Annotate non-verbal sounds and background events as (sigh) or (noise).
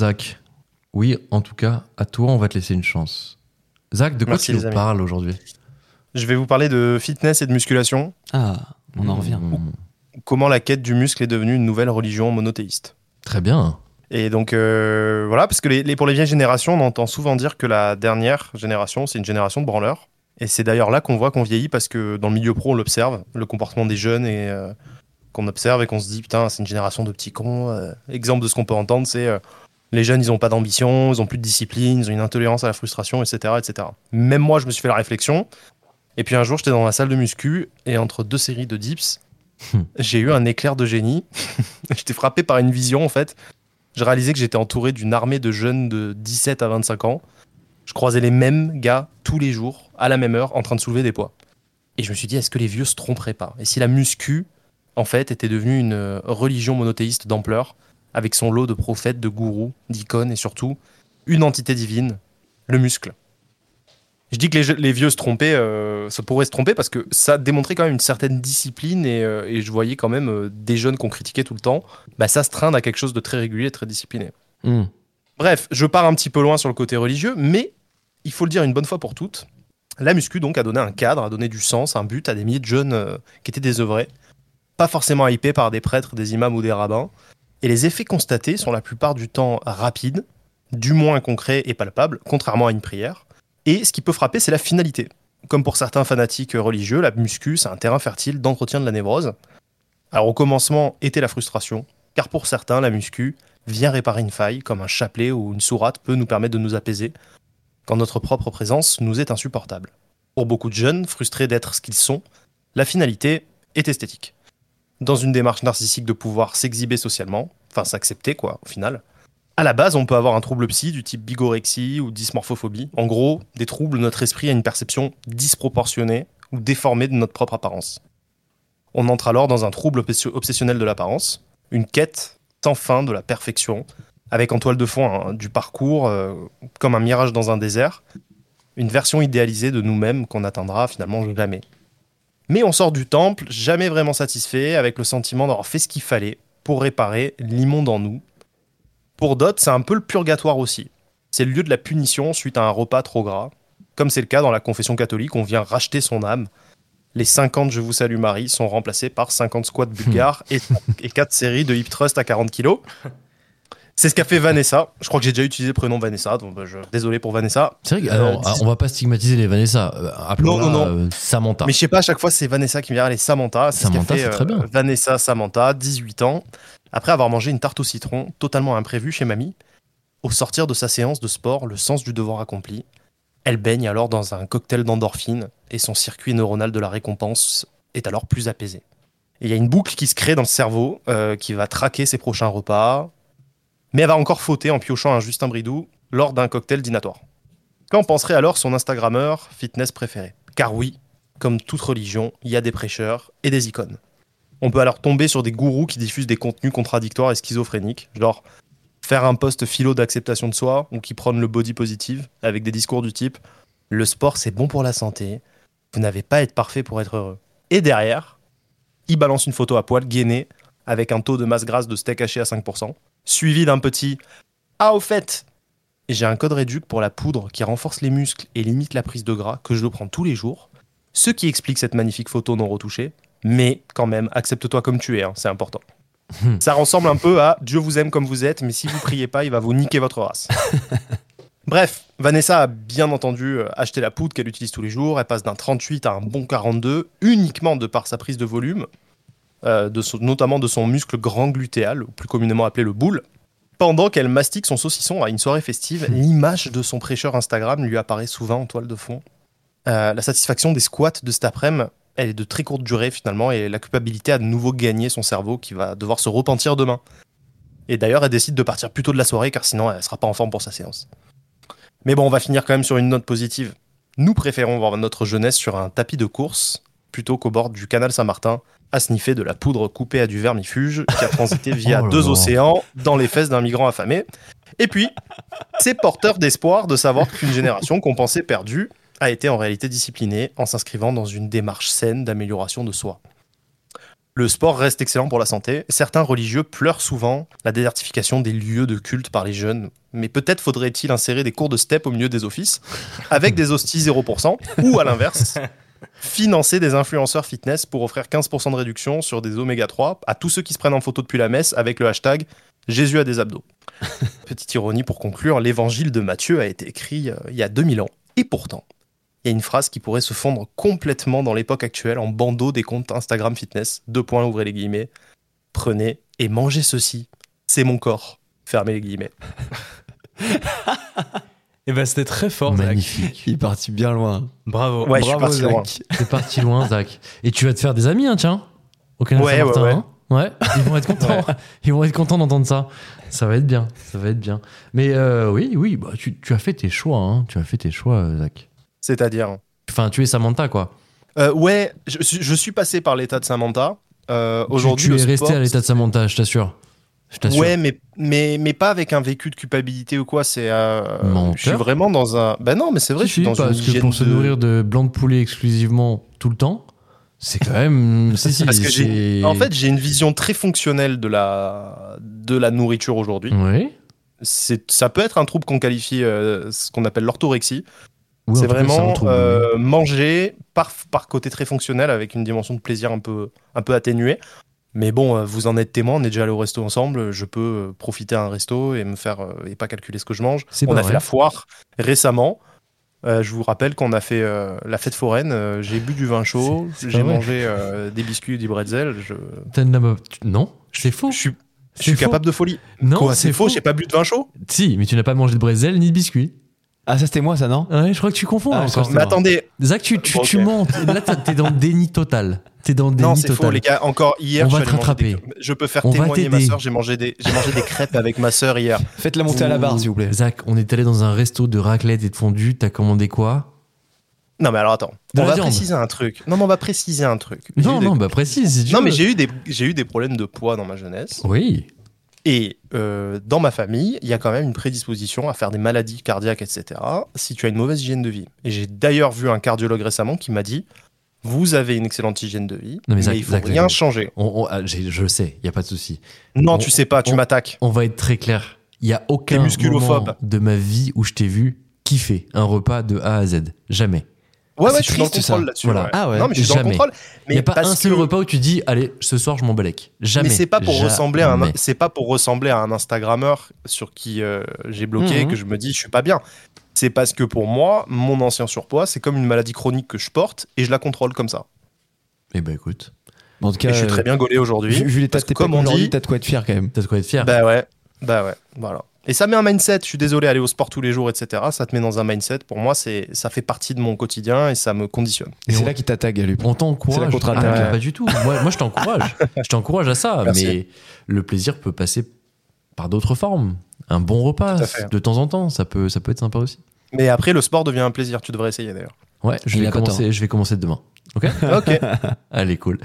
Zach. Oui, en tout cas, à toi, on va te laisser une chance. Zach, de quoi Merci, tu nous amis. parles aujourd'hui? Je vais vous parler de fitness et de musculation. Ah, on en revient. Mmh, Comment la quête du muscle est devenue une nouvelle religion monothéiste. Très bien. Et donc euh, voilà, parce que les, les- pour les vieilles générations, on entend souvent dire que la dernière génération, c'est une génération de branleurs. Et c'est d'ailleurs là qu'on voit qu'on vieillit parce que dans le milieu pro, on l'observe, le comportement des jeunes et euh, qu'on observe et qu'on se dit putain, c'est une génération de petits cons. euh. exemple de ce qu'on peut entendre, c'est euh, les jeunes, ils ont pas d'ambition, ils ont plus de discipline, ils ont une intolérance à la frustration, etc., etc. Même moi, je me suis fait la réflexion. Et puis un jour, j'étais dans la salle de muscu et entre deux séries de dips, (laughs) j'ai eu un éclair de génie. (laughs) j'étais frappé par une vision en fait. Je réalisais que j'étais entouré d'une armée de jeunes de 17 à 25 ans. Je croisais les mêmes gars tous les jours, à la même heure, en train de soulever des poids. Et je me suis dit, est-ce que les vieux se tromperaient pas? Et si la muscu, en fait, était devenue une euh, religion monothéiste d'ampleur, avec son lot de prophètes, de gourous, d'icônes et surtout une entité divine, le muscle je dis que les, vieux se trompaient, euh, se pourraient se tromper parce que ça démontrait quand même une certaine discipline et, euh, et je voyais quand même euh, des jeunes qu'on critiquait tout le temps, bah, ça se traîne à quelque chose de très régulier, très discipliné. Mmh. Bref, je pars un petit peu loin sur le côté religieux, mais il faut le dire une bonne fois pour toutes. La muscu donc a donné un cadre, a donné du sens, un but à des milliers de jeunes euh, qui étaient désœuvrés, pas forcément hypés par des prêtres, des imams ou des rabbins. Et les effets constatés sont la plupart du temps rapides, du moins concrets et palpables, contrairement à une prière. Et ce qui peut frapper, c'est la finalité. Comme pour certains fanatiques religieux, la muscu, c'est un terrain fertile d'entretien de la névrose. Alors au commencement était la frustration, car pour certains, la muscu vient réparer une faille, comme un chapelet ou une sourate peut nous permettre de nous apaiser, quand notre propre présence nous est insupportable. Pour beaucoup de jeunes, frustrés d'être ce qu'ils sont, la finalité est esthétique. Dans une démarche narcissique de pouvoir s'exhiber socialement, enfin s'accepter quoi, au final, à la base, on peut avoir un trouble psy du type bigorexie ou dysmorphophobie. En gros, des troubles notre esprit a une perception disproportionnée ou déformée de notre propre apparence. On entre alors dans un trouble obsessi- obsessionnel de l'apparence, une quête sans fin de la perfection, avec en toile de fond du parcours euh, comme un mirage dans un désert, une version idéalisée de nous-mêmes qu'on n'atteindra finalement jamais. Mais on sort du temple jamais vraiment satisfait, avec le sentiment d'avoir fait ce qu'il fallait pour réparer l'immonde en nous, pour d'autres, c'est un peu le purgatoire aussi. C'est le lieu de la punition suite à un repas trop gras. Comme c'est le cas dans la confession catholique, on vient racheter son âme. Les 50 Je vous salue Marie sont remplacés par 50 squats (laughs) bulgares et, et 4 séries de hip thrust à 40 kilos. C'est ce qu'a fait Vanessa. Je crois que j'ai déjà utilisé le prénom Vanessa, donc bah, je... désolé pour Vanessa. C'est vrai que, Euh, alors, dis- on va pas stigmatiser les Vanessa. Euh, appelons-la, Non, non, euh, Samantha. Mais je sais pas, à chaque fois c'est Vanessa qui me vient, allez Samantha. C'est ce qu'a Samantha, fait, très bien. Vanessa Samantha, 18 ans, après avoir mangé une tarte au citron totalement imprévue chez mamie. Au sortir de sa séance de sport, le sens du devoir accompli, elle baigne alors dans un cocktail d'endorphine et son circuit neuronal de la récompense est alors plus apaisé. Il y a une boucle qui se crée dans le cerveau euh, qui va traquer ses prochains repas, mais elle va encore fauter en piochant un Justin Bridou lors d'un cocktail dînatoire. Qu'en penserait alors son Instagrammeur fitness préféré? Car oui, comme toute religion, il y a des prêcheurs et des icônes. On peut alors tomber sur des gourous qui diffusent des contenus contradictoires et schizophréniques, genre faire un post philo d'acceptation de soi ou qui prônent le body positive avec des discours du type le sport c'est bon pour la santé, vous n'avez pas à être parfait pour être heureux. Et derrière, il balance une photo à poil gainé avec un taux de masse grasse de steak haché à 5%, suivi d'un petit ah au fait, j'ai un code réduc pour la poudre qui renforce les muscles et limite la prise de gras que je le prends tous les jours, ce qui explique cette magnifique photo non retouchée. Mais quand même, accepte-toi comme tu es, hein, c'est important. Ça ressemble un peu à Dieu vous aime comme vous êtes, mais si vous priez pas, il va vous niquer votre race. (laughs) Bref, Vanessa a bien entendu euh, acheté la poudre qu'elle utilise tous les jours. Elle passe d'un 38 à un bon 42, uniquement de par sa prise de volume, de son- notamment de son muscle grand glutéal, plus communément appelé le boule. Pendant qu'elle mastique son saucisson à une soirée festive, l'image de son prêcheur Instagram lui apparaît souvent en toile de fond. Euh, la satisfaction des squats de cet après-midi, elle est de très courte durée finalement, et la culpabilité a de nouveau gagné son cerveau qui va devoir se repentir demain. Et d'ailleurs, elle décide de partir plus tôt de la soirée car sinon elle sera pas en forme pour sa séance. Mais bon, on va finir quand même sur une note positive. Nous préférons voir notre jeunesse sur un tapis de course plutôt qu'au bord du canal Saint-Martin à sniffer de la poudre coupée à du vermifuge qui a transité via (laughs) Oh deux océans dans les fesses d'un migrant affamé. Et puis, c'est porteur d'espoir de savoir qu'une génération qu'on pensait perdue a été en réalité disciplinée en s'inscrivant dans une démarche saine d'amélioration de soi. Le sport reste excellent pour la santé. Certains religieux pleurent souvent la désertification des lieux de culte par les jeunes. Mais peut-être faudrait-il insérer des cours de step au milieu des offices, avec des hosties 0%, ou à l'inverse, financer des influenceurs fitness pour offrir 15% de réduction sur des oméga 3 à tous ceux qui se prennent en photo depuis la messe avec le hashtag Jésus a des abdos. (laughs) Petite ironie pour conclure, l'évangile de Matthieu a été écrit euh, il y a 2000 ans. Et pourtant, il y a une phrase qui pourrait se fondre complètement dans l'époque actuelle en bandeau des comptes Instagram fitness. Deux points, ouvrez les guillemets. Prenez et mangez ceci. C'est mon corps. Fermez les guillemets. (laughs) Et ben c'était très fort, Zach. Magnifique. Il est parti bien loin. Bravo. Ouais, je suis Zach. loin. T'es parti loin, Zach. Et tu vas te faire des amis, hein, tiens. Au Canada Ouais, ouais, ouais. hein. Ouais, ils vont être contents. (laughs) Ils vont être contents d'entendre ça. Ça va être bien. Ça va être bien. Mais euh, oui, oui, bah, tu, tu as fait tes choix. Hein. Tu as fait tes choix, euh, Zach. C'est-à-dire. Enfin, tu es Samantha, quoi. Euh, ouais, je, suis- je suis passé par l'état de Samantha. Euh, Tu- Aujourd'hui, tu, le es resté sport- à l'état de Samantha, je t'assure. Je. Ouais, mais, mais, mais pas avec un vécu de culpabilité ou quoi. C'est. euh, je suis vraiment dans un. Ben non, mais c'est vrai, Si, je suis si, dans parce une que pour se nourrir de blanc de poulet exclusivement tout le temps, c'est quand même. (laughs) si, si, Parce que. En fait, j'ai une vision très fonctionnelle de la, de la nourriture aujourd'hui. Oui. C'est, ça peut être un trouble qu'on qualifie, euh, ce qu'on appelle l'orthorexie. Oui, c'est vraiment trouble, euh, manger par, par côté très fonctionnel avec une dimension de plaisir un peu, un peu atténuée. Mais bon, euh, vous en êtes témoin, on est déjà allé au resto ensemble. Je peux euh, profiter à un resto et me faire euh, et pas calculer ce que je mange. On a vrai. fait la foire récemment. Euh, je vous rappelle qu'on a fait euh, la fête foraine. euh, j'ai bu du vin chaud, j'ai mangé des biscuits, du bretzel. Je, Non, c'est faux. je suis, je suis capable de folie. Non, c'est faux, j'ai pas bu de vin chaud? Si, mais tu n'as pas mangé de brésil ni de biscuits. Ah, ça c'était moi, ça, non Ouais, je crois que tu confonds Ah, encore. que Mais C'est attendez, Zach, tu, tu, tu mens. Là, t'es dans le déni total. T'es dans le déni non, c'est total. faux, les gars. Encore hier, On je va te des-. Je peux faire On témoigner ma t'aider. soeur. J'ai mangé des, j'ai mangé des crêpes avec ma soeur hier. Faites-la monter à la barre, s'il vous plaît. Zach, on est allé dans un resto de raclette et de fondue. T'as commandé quoi Non, mais alors attends. De on va viande. préciser un truc. Non, mais on va préciser un truc. Non, eu des- non, bah précise. si tu Non, veux. mais j'ai eu des, j'ai eu des problèmes de poids dans ma jeunesse. Oui. Et euh, dans ma famille, il y a quand même une prédisposition à faire des maladies cardiaques, etc. Si tu as une mauvaise hygiène de vie. Et j'ai d'ailleurs vu un cardiologue récemment qui m'a dit vous avez une excellente hygiène de vie, Non, mais il faut Zach, rien changer. On- on- ah, je sais, il y a pas de souci. Non, On- tu sais pas, tu m'attaques. On va être très clair. Il y a aucun moment de ma vie où je t'ai vu kiffer un repas de A à Z. Jamais. Ouais, Ah, ouais, je suis dans le contrôle là-dessus. Voilà. ouais. Ah ouais, non, mais je suis dans le jamais. contrôle. Il Mais n'y a pas un seul que- repas où tu dis allez, ce soir je m'en balèque. Jamais. Mais c'est pas pour ressembler à un, c'est pas pour ressembler à un Instagrammeur sur qui euh, j'ai bloqué Mhm. que je me dis je suis pas bien. C'est parce que pour moi, mon ancien surpoids, c'est comme une maladie chronique que je porte et je la contrôle comme ça. Eh ben écoute, En tout Et cas, je suis très bien gaulé aujourd'hui. vu, vu l'état parce de tes que comme on dit, t'as de quoi être fier quand même. t'as de quoi être fier. bah ouais, bah ouais, voilà. Et ça met un mindset. Je suis désolé, aller au sport tous les jours, etc. Ça te met dans un mindset. Pour moi, c'est, ça fait partie de mon quotidien et ça me conditionne. Et Et c'est on- là qu'il t'attaque, Galup. On t'encourage. C'est la contre-attaque, Ah. Pas du tout. Moi, moi, je t'encourage. (laughs) je t'encourage à ça. Merci. Mais le plaisir peut passer par d'autres formes. Un bon repas, de temps en temps, ça peut, ça peut être sympa aussi. Mais après, le sport devient un plaisir. Tu devrais essayer d'ailleurs. Ouais, je vais, commencer, je vais commencer demain. Ok (laughs) ok. Allez, cool.